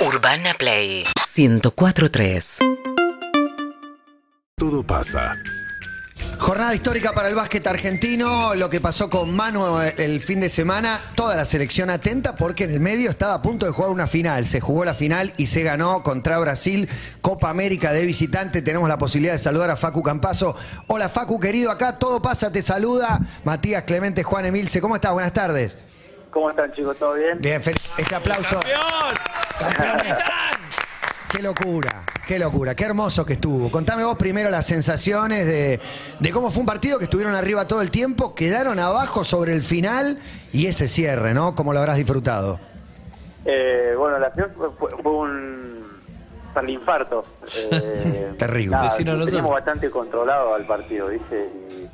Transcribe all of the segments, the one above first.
Urbana Play 1043. Todo pasa. Jornada histórica para el básquet argentino, lo que pasó con Manu el fin de semana, toda la selección atenta porque en el medio estaba a punto de jugar una final, se jugó la final y se ganó contra Brasil, Copa América de visitante, tenemos la posibilidad de saludar a Facu Campazo. Hola Facu querido, acá todo pasa, te saluda Matías Clemente, Juan Emilce, ¿cómo estás? Buenas tardes. ¿Cómo están chicos? ¿Todo bien? Bien, fel- este aplauso. Campeones. Qué locura, qué locura, qué hermoso que estuvo. Contame vos primero las sensaciones de, de cómo fue un partido que estuvieron arriba todo el tiempo, quedaron abajo sobre el final y ese cierre, ¿no? ¿Cómo lo habrás disfrutado? Eh, bueno, la final fue, un para el infarto. Eh, Terrible. nada, teníamos bastante controlado al partido, ¿viste? Y,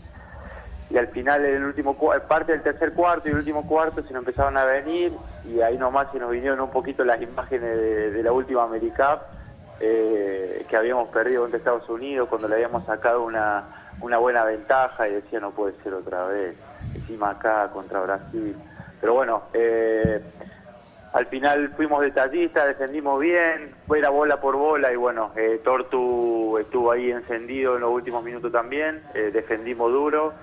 y al final, en el último parte del tercer cuarto y el último cuarto se nos empezaron a venir y ahí nomás se nos vinieron un poquito las imágenes de, la última AmeriCup eh, que habíamos perdido contra Estados Unidos cuando le habíamos sacado una, una buena ventaja y decía no puede ser otra vez, encima acá contra Brasil. Pero bueno, eh, al final fuimos detallistas, defendimos bien, fuera bola por bola y bueno, eh, Tortu estuvo ahí encendido en los últimos minutos también, eh, defendimos duro,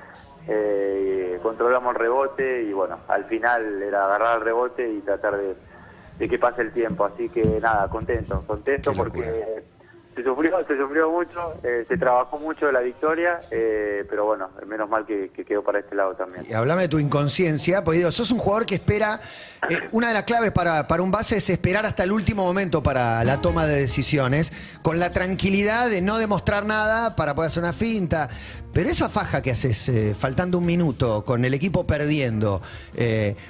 eh, controlamos el rebote y bueno, al final era agarrar el rebote y tratar de, de que pase el tiempo, así que nada, contento, contento porque se sufrió, se sufrió mucho, eh, se trabajó mucho de la victoria, eh, pero bueno, menos mal que, que quedó para este lado también. Y hablame de tu inconsciencia, porque digo, sos un jugador que espera, eh, una de las claves para, para un base es esperar hasta el último momento para la toma de decisiones, con la tranquilidad de no demostrar nada para poder hacer una finta. Pero esa faja que haces faltando un minuto, con el equipo perdiendo,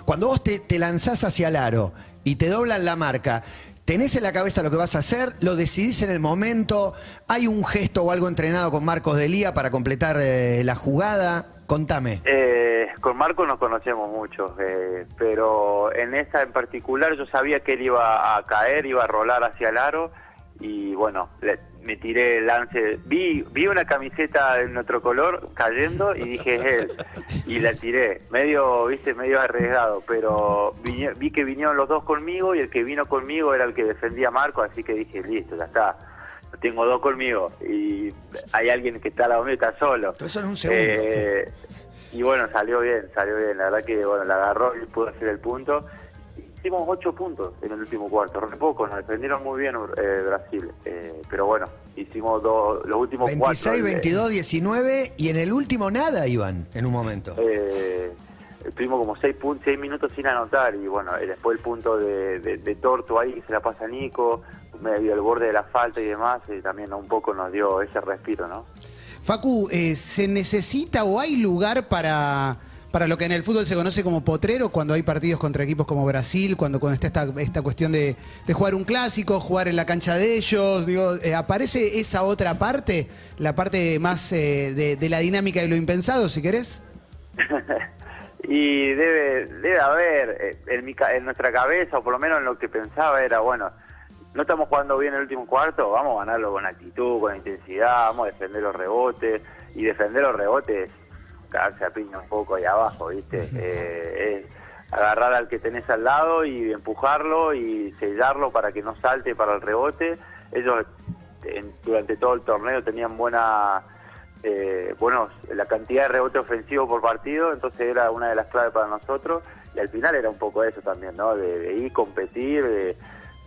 cuando vos te, te lanzás hacia el aro y te doblan la marca, ¿Tenés en la cabeza lo que vas a hacer? ¿Lo decidís en el momento? ¿Hay un gesto o algo entrenado con Marcos Delía para completar eh, la jugada? Contame. Eh, con Marco nos conocemos mucho, eh, pero en esta en particular yo sabía que él iba a caer, iba a rolar hacia el aro y bueno, le- me tiré el lance. Vi, vi una camiseta de nuestro color cayendo y dije es él y la tiré, medio, viste, medio arriesgado, pero vi, vi que vinieron los dos conmigo y el que vino conmigo era el que defendía a Marco, así que dije listo, ya está. Tengo dos conmigo y hay alguien que está al lado mío y está solo. Eso en un segundo, Eh, Y bueno, salió bien, salió bien. La verdad que bueno, la agarró y pudo hacer el punto. Hicimos ocho puntos en el último cuarto, re poco, nos defendieron muy bien eh, Brasil. Eh, pero bueno, hicimos dos, los últimos 26, cuatro. eh, 22, 19 y en el último nada iban en un momento. eh, estuvimos como seis, seis minutos sin anotar y bueno, eh, después el punto de, de, de Torto ahí que se la pasa a Nico, medio el borde de la falta y demás, y también un poco nos dio ese respiro, ¿no? Facu, eh, ¿se necesita o hay lugar para, para lo que en el fútbol se conoce como potrero cuando hay partidos contra equipos como Brasil, cuando, cuando está esta, esta cuestión de, de jugar un clásico, jugar en la cancha de ellos? Digo, eh, ¿Aparece esa otra parte, la parte más eh, de, de la dinámica y lo impensado, si querés? y debe debe haber eh, en, mi, en nuestra cabeza o por lo menos en lo que pensaba era bueno no estamos jugando bien el último cuarto vamos a ganarlo con actitud con intensidad vamos a defender los rebotes y defender los rebotes cagarse a piña un poco ahí abajo viste Eh, es agarrar al que tenés al lado y empujarlo y sellarlo para que no salte para el rebote. Ellos en- durante todo el torneo tenían buena eh, bueno, la cantidad de rebote ofensivo por partido, entonces era una de las claves para nosotros. Y al final era un poco eso también, ¿no? De, de ir, competir, de,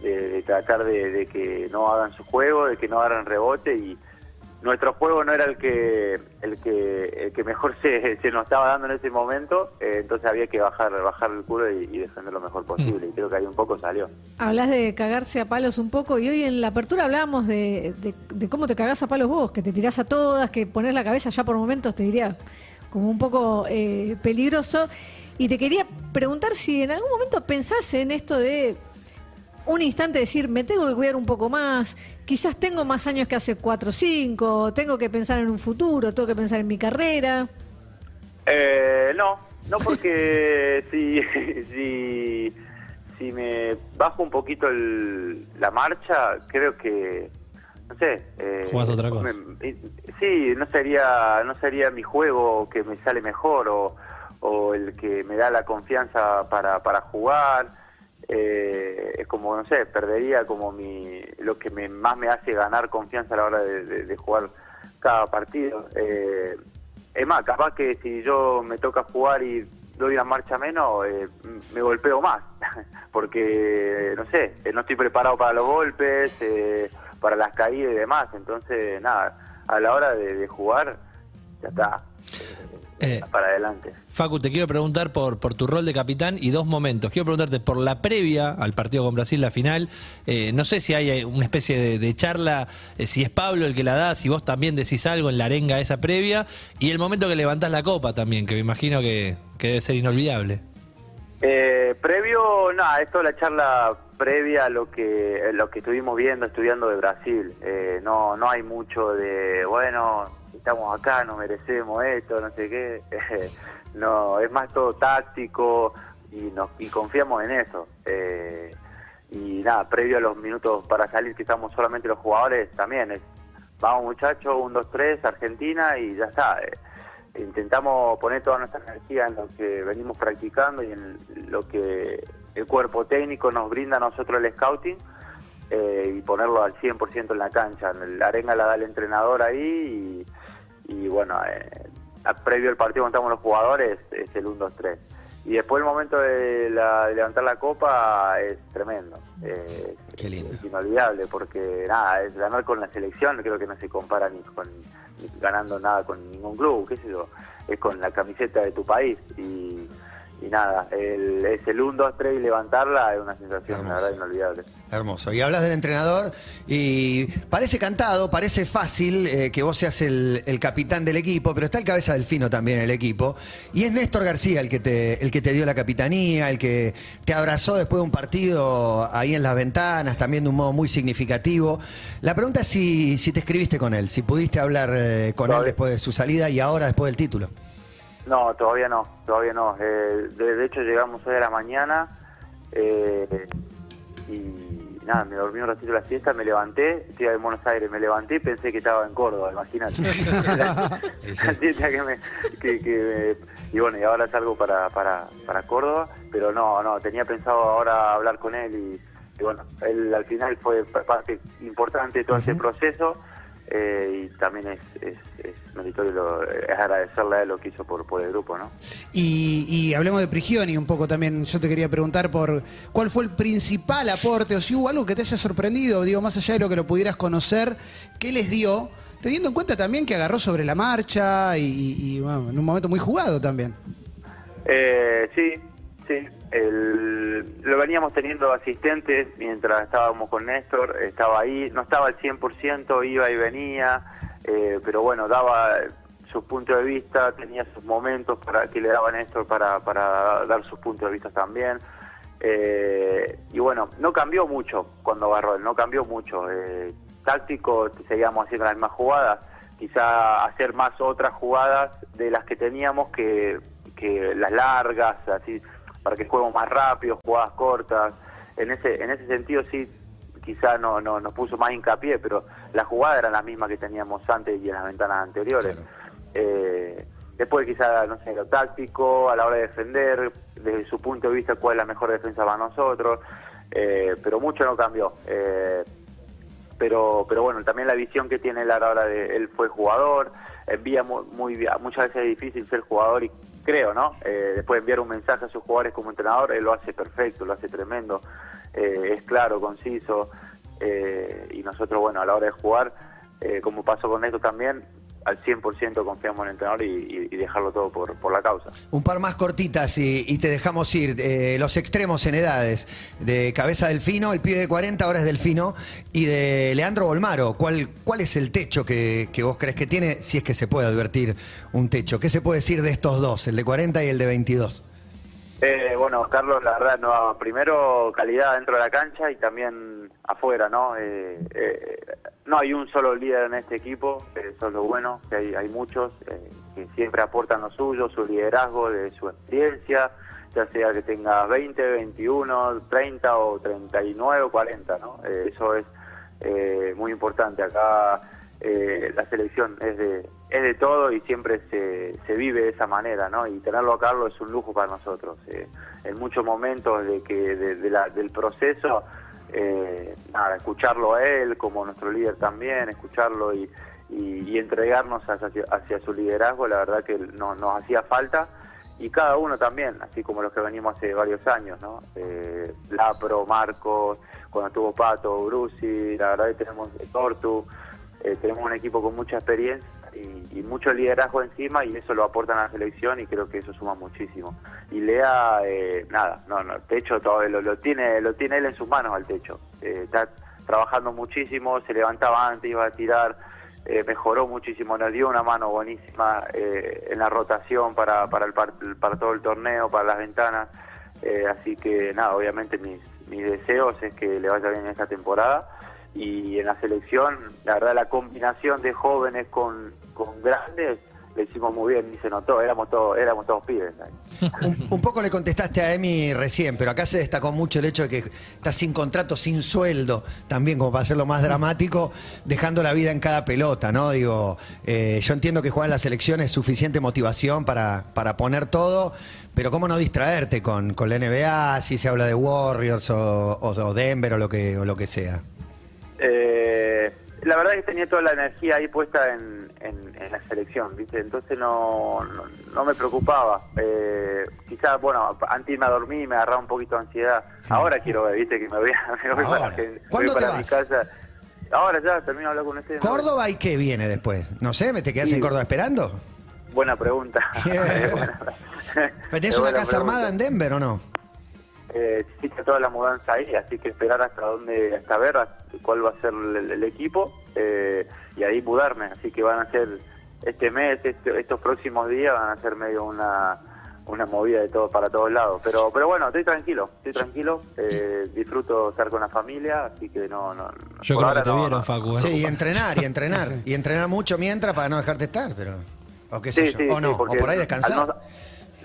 de- de tratar de, de que no hagan su juego, de que no hagan rebote y nuestro juego no era el que el que el que mejor se, se nos estaba dando en ese momento, eh, entonces había que bajar bajar el culo y, defender lo mejor posible y creo que ahí un poco salió. Hablas de cagarse a palos un poco y hoy en la apertura hablábamos de, de- de cómo te cagás a palos vos, que te tirás a todas, que pones la cabeza ya por momentos, te diría, como un poco eh, peligroso. Y te quería preguntar si en algún momento pensás en esto de un instante decir, me tengo que cuidar un poco más, quizás tengo más años que hace 4 o 5, tengo que pensar en un futuro, tengo que pensar en mi carrera. Eh, no, no porque si, si, si me bajo un poquito el- la marcha, creo que, no sé. Eh, Jugás otra cosa. me- sí, no sería, no sería mi juego que me sale mejor o, o el que me da la confianza para, para jugar. Eh, es como, no sé, perdería como mi lo que me, más me hace ganar confianza a la hora de, de- jugar cada partido. Eh, es más, capaz que si yo me toca jugar y doy una marcha menos, eh, me golpeo más, porque, no sé, eh, no estoy preparado para los golpes, eh, para las caídas y demás, entonces, nada, a la hora de, de jugar, ya está, Eh, para adelante. Facu, te quiero preguntar por, por tu rol de capitán y dos momentos. Quiero preguntarte por la previa al partido con Brasil, la final. Eh, no sé si hay eh, una especie de, de charla, eh, si es Pablo el que la da, si vos también decís algo en la arenga esa previa. Y el momento que levantás la copa también, que me imagino que, que debe ser inolvidable. Eh, previo, nada, esto es la charla previa a lo que lo que estuvimos viendo, estudiando de Brasil. Eh, no no hay mucho de, bueno, estamos acá, nos merecemos esto, no sé qué. no, es más todo táctico y nos y confiamos en eso. Eh, y nada, previo a los minutos para salir que estamos solamente los jugadores, también es, vamos muchachos, un, dos, tres, Argentina y ya está. Eh, intentamos poner toda nuestra energía en lo que venimos practicando y en lo que el cuerpo técnico nos brinda a nosotros el scouting eh, y ponerlo al 100% en la cancha. La arenga la da el entrenador ahí y, y bueno, eh, a- previo al partido cuando estamos los jugadores es el 1-2-3. Y después el momento de, la- de levantar la copa es tremendo. Eh, Qué lindo. Es inolvidable porque nada, es ganar con la selección creo que no se compara ni con ni ganando nada con ningún club, qué sé yo, es con la camiseta de tu país y, y nada, el, es el 1, 2, 3 y levantarla es una sensación la Hermoso. verdad inolvidable. Hermoso. Y hablas del entrenador y parece cantado, parece fácil eh, que vos seas el, el capitán del equipo, pero está el cabeza del fino también en el equipo. Y es Néstor García el que, te, el que te dio la capitanía, el que te abrazó después de un partido ahí en las ventanas, también de un modo muy significativo. La pregunta es si, si te escribiste con él, si pudiste hablar eh, con él después de su salida y ahora después del título. No, todavía no, todavía no. Eh, de, de hecho llegamos hoy a la mañana eh, y nada, me dormí un ratito la siesta, me levanté, estoy en Buenos Aires, me levanté y pensé que estaba en Córdoba, imagínate. la, la siesta que me, que, que me- y bueno, y ahora salgo para, para, para Córdoba, pero no, no, tenía pensado ahora hablar con él y, y bueno, él al final fue parte importante de todo ese proceso. Eh, y también es, es, es meritorio, lo- es agradecerle a él lo que hizo por, por el grupo, ¿no? Y, y hablemos de Prigioni un poco también. Yo te quería preguntar por cuál fue el principal aporte o si hubo algo que te haya sorprendido, digo, más allá de lo que lo pudieras conocer, ¿qué les dio? Teniendo en cuenta también que agarró sobre la marcha y, y, bueno, en un momento muy jugado también. Eh, sí, sí. El- lo veníamos teniendo asistentes mientras estábamos con Néstor, estaba ahí, no estaba al 100%, iba y venía, eh, pero bueno, daba su punto de vista, tenía sus momentos para que le daba Néstor para, para dar sus puntos de vista también. Eh, y bueno, no cambió mucho cuando agarró no cambió mucho. Eh, táctico, seguíamos haciendo las mismas jugadas, quizá hacer más otras jugadas de las que teníamos que, que las largas, así, para que juguemos más rápido, jugadas cortas. En ese, en ese sentido sí, quizá no, no nos puso más hincapié, pero las jugadas eran las mismas que teníamos antes y en las ventanas anteriores. Eh, después quizá, no sé, lo táctico, a la hora de defender, desde su punto de vista, cuál es la mejor defensa para nosotros, eh, pero mucho no cambió. Eh, pero pero bueno, también la visión que tiene él a la hora de, él fue jugador, envía muy, muy bien- muchas veces es difícil ser jugador y creo, ¿no? Eh, después enviar un mensaje a sus jugadores como entrenador, él lo hace perfecto, lo hace tremendo, eh, es claro, conciso, eh, y nosotros, bueno, a la hora de jugar, eh, como pasó con esto también, al 100% confiamos en el entrenador y, dejarlo todo por, por la causa. Un par más cortitas y, y te dejamos ir. Eh, los extremos en edades. De Cabeza Delfino, el pibe de 40 ahora es Delfino. Y de Leandro Bolmaro. ¿Cuál, cuál es el techo que, que vos crees que tiene? Si es que se puede advertir un techo. ¿Qué se puede decir de estos dos, el de 40 y el de 22? Eh, bueno, Carlos, la verdad, no, primero calidad dentro de la cancha y también afuera, ¿no? Eh, eh, no hay un solo líder en este equipo, eso es lo bueno, que hay, hay muchos eh, que siempre aportan lo suyo, su liderazgo, de su experiencia, ya sea que tenga 20, 21, 30 o 39 o 40, ¿no? Eh, eso es muy importante. Acá la selección es de, es de todo y siempre se, se vive de esa manera, ¿no? Y tenerlo a Carlos es un lujo para nosotros. en muchos momentos de que de la- del proceso, eh, nada, escucharlo a él como nuestro líder también, escucharlo y, y, entregarnos hacia, hacia su liderazgo, la verdad que no, nos hacía falta y cada uno también, así como los que venimos hace varios años, ¿no? Eh, Lapro, Marcos, cuando estuvo Pato, Brusi, la verdad que tenemos Tortu, eh, tenemos un equipo con mucha experiencia y, mucho liderazgo encima y eso lo aportan a la selección y creo que eso suma muchísimo. Y Lea, eh, nada, no, no, el techo todavía lo, lo tiene, lo tiene él en sus manos al techo. Eh, está trabajando muchísimo, se levantaba antes, iba a tirar, eh, mejoró muchísimo, nos dio una mano buenísima eh, en la rotación para, para, el par- para todo el torneo, para las ventanas. Eh, así que nada, obviamente mis, mis deseos es que le vaya bien en esta temporada. Y en la selección, la verdad, la combinación de jóvenes con, con grandes, le hicimos muy bien y se notó, éramos todos, éramos todos pibes. Un, un poco le contestaste a Emi recién, pero acá se destacó mucho el hecho de que estás sin contrato, sin sueldo, también como para hacerlo más dramático, dejando la vida en cada pelota, ¿no? Digo, eh, yo entiendo que jugar en la selección es suficiente motivación para, para poner todo, pero ¿cómo no distraerte con, con la NBA, si se habla de Warriors o, o- o Denver o lo que, o lo que sea? Eh, la verdad es que tenía toda la energía ahí puesta en, en- en la selección, ¿viste? Entonces no, no, no me preocupaba. Eh, quizás, bueno, antes irme a dormir me agarraba un poquito de ansiedad. Ahora quiero ver, ¿viste? Que me voy, a, me voy Ahora. para, que- me ¿Cuándo voy te para mi vas? casa. Ahora ya, termino de hablar con usted. ¿Córdoba y qué viene después? No sé, ¿me te quedas Sí. en Córdoba esperando? Buena pregunta. Buena- ¿Tenés una casa armada en. Denver o no? Eh, está toda la mudanza ahí, así que esperar hasta dónde, hasta ver cuál va a ser el, el equipo eh, y ahí mudarme. Así que van a ser este mes, este- estos próximos días van a ser medio una una movida de todo para todos lados. Pero pero bueno, estoy tranquilo, estoy tranquilo, eh, disfruto estar con la familia, así que no, no. no- Yo creo que te no- vieron, no- Facu. ¿eh? Sí, y entrenar, y entrenar. Y entrenar mucho mientras para no dejarte estar, pero. O qué sé Sí, yo. sí, o sí, no, o por ahí al descansar.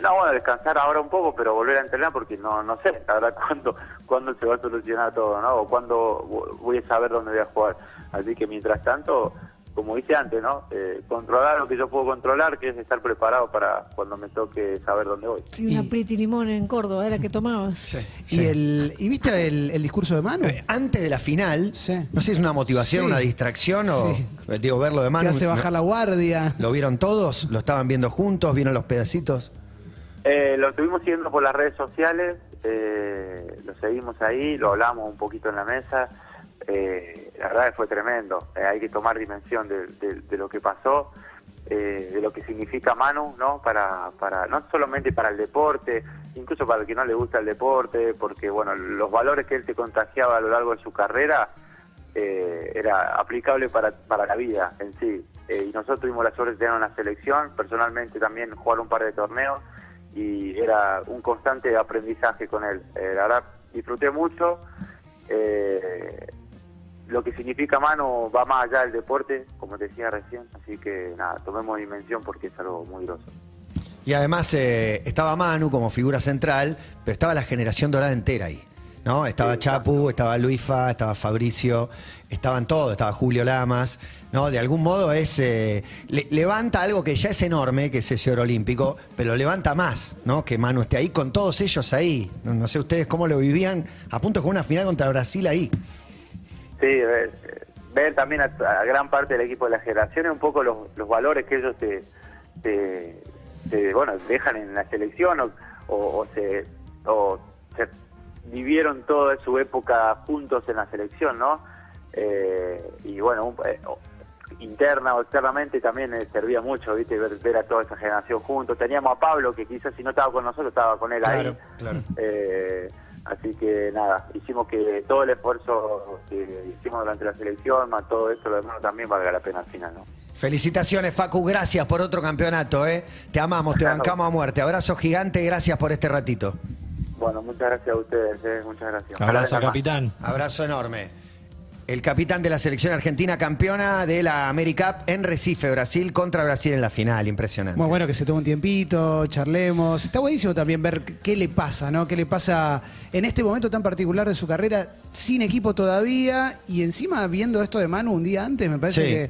No, no, bueno, descansar ahora un poco, pero volver a entrenar porque no no sé, la verdad, cuándo, cuándo se va a solucionar todo, ¿no? O cuándo vo- voy a saber dónde voy a jugar. Así que mientras tanto, como dije antes, ¿no? Eh, controlar lo que yo puedo controlar, que es estar preparado para cuando me toque saber dónde voy. Y una Pretty Limón en Córdoba, era que tomabas. ¿Y, el, ¿Y viste el, el discurso de Manu? Eh, Antes de la final, Sí. no sé si es una motivación, Sí. una distracción o. Sí. eh, Digo, verlo de Que mano. hace bajar la guardia. ¿Lo vieron todos? ¿Lo estaban viendo juntos? ¿Vieron los pedacitos? Eh, lo estuvimos siguiendo por las redes sociales, eh, lo seguimos ahí, lo hablamos un poquito en la mesa. Eh, la verdad que fue tremendo. Eh, hay que tomar dimensión de, lo que pasó, eh, de lo que significa Manu, ¿no? Para, para no solamente para el deporte, incluso para el que no le gusta el deporte, porque bueno, los valores que él te contagiaba a lo largo de su carrera eh, era aplicable para, para la vida en sí. Y nosotros tuvimos la suerte de tener una selección, personalmente también jugar un par de torneos y era un constante aprendizaje con él. Eh, la verdad, disfruté mucho. Eh, lo que significa mano va más allá del deporte, como decía recién, así que nada, tomemos dimensión porque es algo muy groso. Y además eh, estaba Manu como figura central, pero estaba la generación dorada entera ahí. ¿No? Estaba Chapu, estaba Luifa, estaba Fabricio, estaban todos, estaba Julio Lamas. ¿no? De algún modo es eh, le- levanta algo que ya es enorme, que es ese oro olímpico, pero levanta más, ¿no? Que Manu esté ahí con todos ellos ahí. No, sé ustedes cómo lo vivían, a punto jugar una final contra Brasil ahí. Sí, ver, ver también a, gran parte del equipo de la generación un poco los, los valores que ellos te, te- bueno, dejan en la selección o, o- se, o vivieron toda su época juntos en la selección, ¿no? Eh, y bueno, un- eh, interna o externamente también eh, servía mucho, ¿viste? Ver, ver a toda esa generación juntos. Teníamos a Pablo, que quizás si no estaba con nosotros, estaba con él Claro, ahí. claro. Eh, así que nada, hicimos que todo el esfuerzo que hicimos durante la selección, más todo esto, lo demás también valga la pena al final, ¿no? Felicitaciones, Facu, gracias por otro campeonato, ¿eh? Te amamos, te bancamos a muerte. Abrazo gigante, gracias por este ratito. Bueno, muchas gracias a ustedes, eh, muchas gracias. Abrazo, Gracias. capitán. Abrazo enorme. El capitán de la selección argentina, campeona de la AmeriCup en Recife, Brasil, contra Brasil en la final. Impresionante. Muy bueno que se tome un tiempito, charlemos. Está buenísimo también ver qué le pasa, ¿no? ¿Qué le pasa en este momento tan particular de su carrera, sin equipo todavía y encima viendo esto de Manu un día antes, me parece Sí. que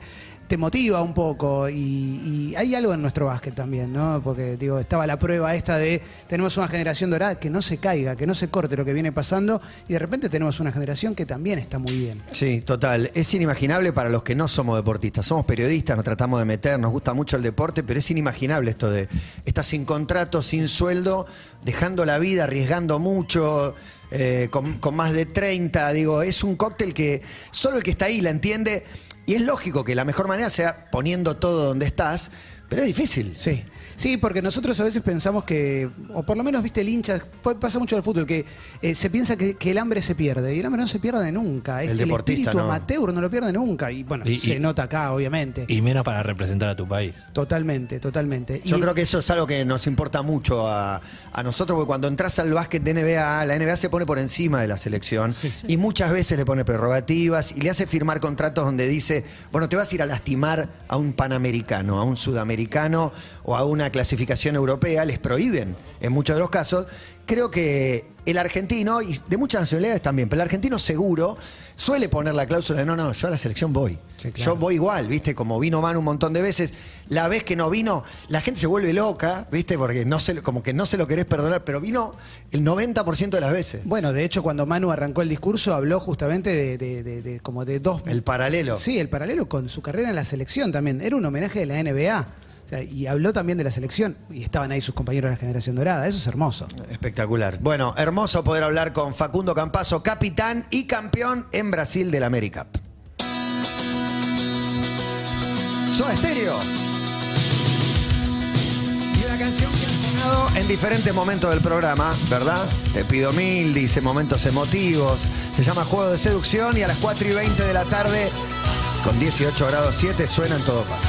te motiva un poco y, hay algo en nuestro básquet también, ¿no? Porque digo, estaba la prueba esta de tenemos una generación dorada que no se caiga, que no se corte lo que viene pasando y de repente tenemos una generación que también está muy bien. Sí, total. Es inimaginable para los que no somos deportistas. Somos periodistas, nos tratamos de meter, nos gusta mucho el deporte, pero es inimaginable esto de estar sin contrato, sin sueldo, dejando la vida, arriesgando mucho. eh, con, con más de 30, digo, es un cóctel que solo el que está ahí la entiende y es lógico que la mejor manera sea poniendo todo donde estás, pero es difícil. Sí. Sí, porque nosotros a veces pensamos que, o por lo menos, viste, el hincha, pasa mucho en el fútbol, que eh, se piensa que, que el hambre se pierde, y el hambre no se pierde nunca. Es El el, deportista, espíritu no. amateur no lo pierde nunca. Y bueno, Y- se y- nota acá, obviamente. Y menos para representar a tu país. totalmente, totalmente. Yo Y- creo que eso es algo que nos importa mucho a, a nosotros, porque cuando entras al básquet de NBA, la NBA se pone por encima de la selección y muchas veces le pone prerrogativas y le hace firmar contratos donde dice, bueno, te vas a ir a lastimar a un panamericano, a un sudamericano o a una clasificación europea, les prohíben en muchos de los casos. Creo que el argentino, y de muchas nacionalidades también, pero el argentino seguro suele poner la cláusula de no, no, yo a la selección voy. Sí, claro. Yo voy igual, ¿viste? Como vino Manu un montón de veces. La vez que no vino, la gente se vuelve loca, ¿viste? Porque no se, como que no se lo querés perdonar, pero vino el 90% de las veces. Bueno, de hecho, cuando Manu arrancó el discurso, habló justamente de, de- de- de- como de dos. El paralelo. Sí, el paralelo con su carrera en la selección también. Era un homenaje de la NBA. Y habló también de la selección. Y estaban ahí sus compañeros de la generación dorada. Eso es hermoso. Espectacular. Bueno, hermoso poder hablar con Facundo Campazo, capitán y campeón en Brasil del América. Soda Estéreo. Y una canción que ha sonado en diferentes momentos del programa, ¿verdad? Te pido mil, dice momentos emotivos. Se llama Juego de Seducción y a las 4 y 20 de la tarde, con 18 grados 7, suena en todo paso.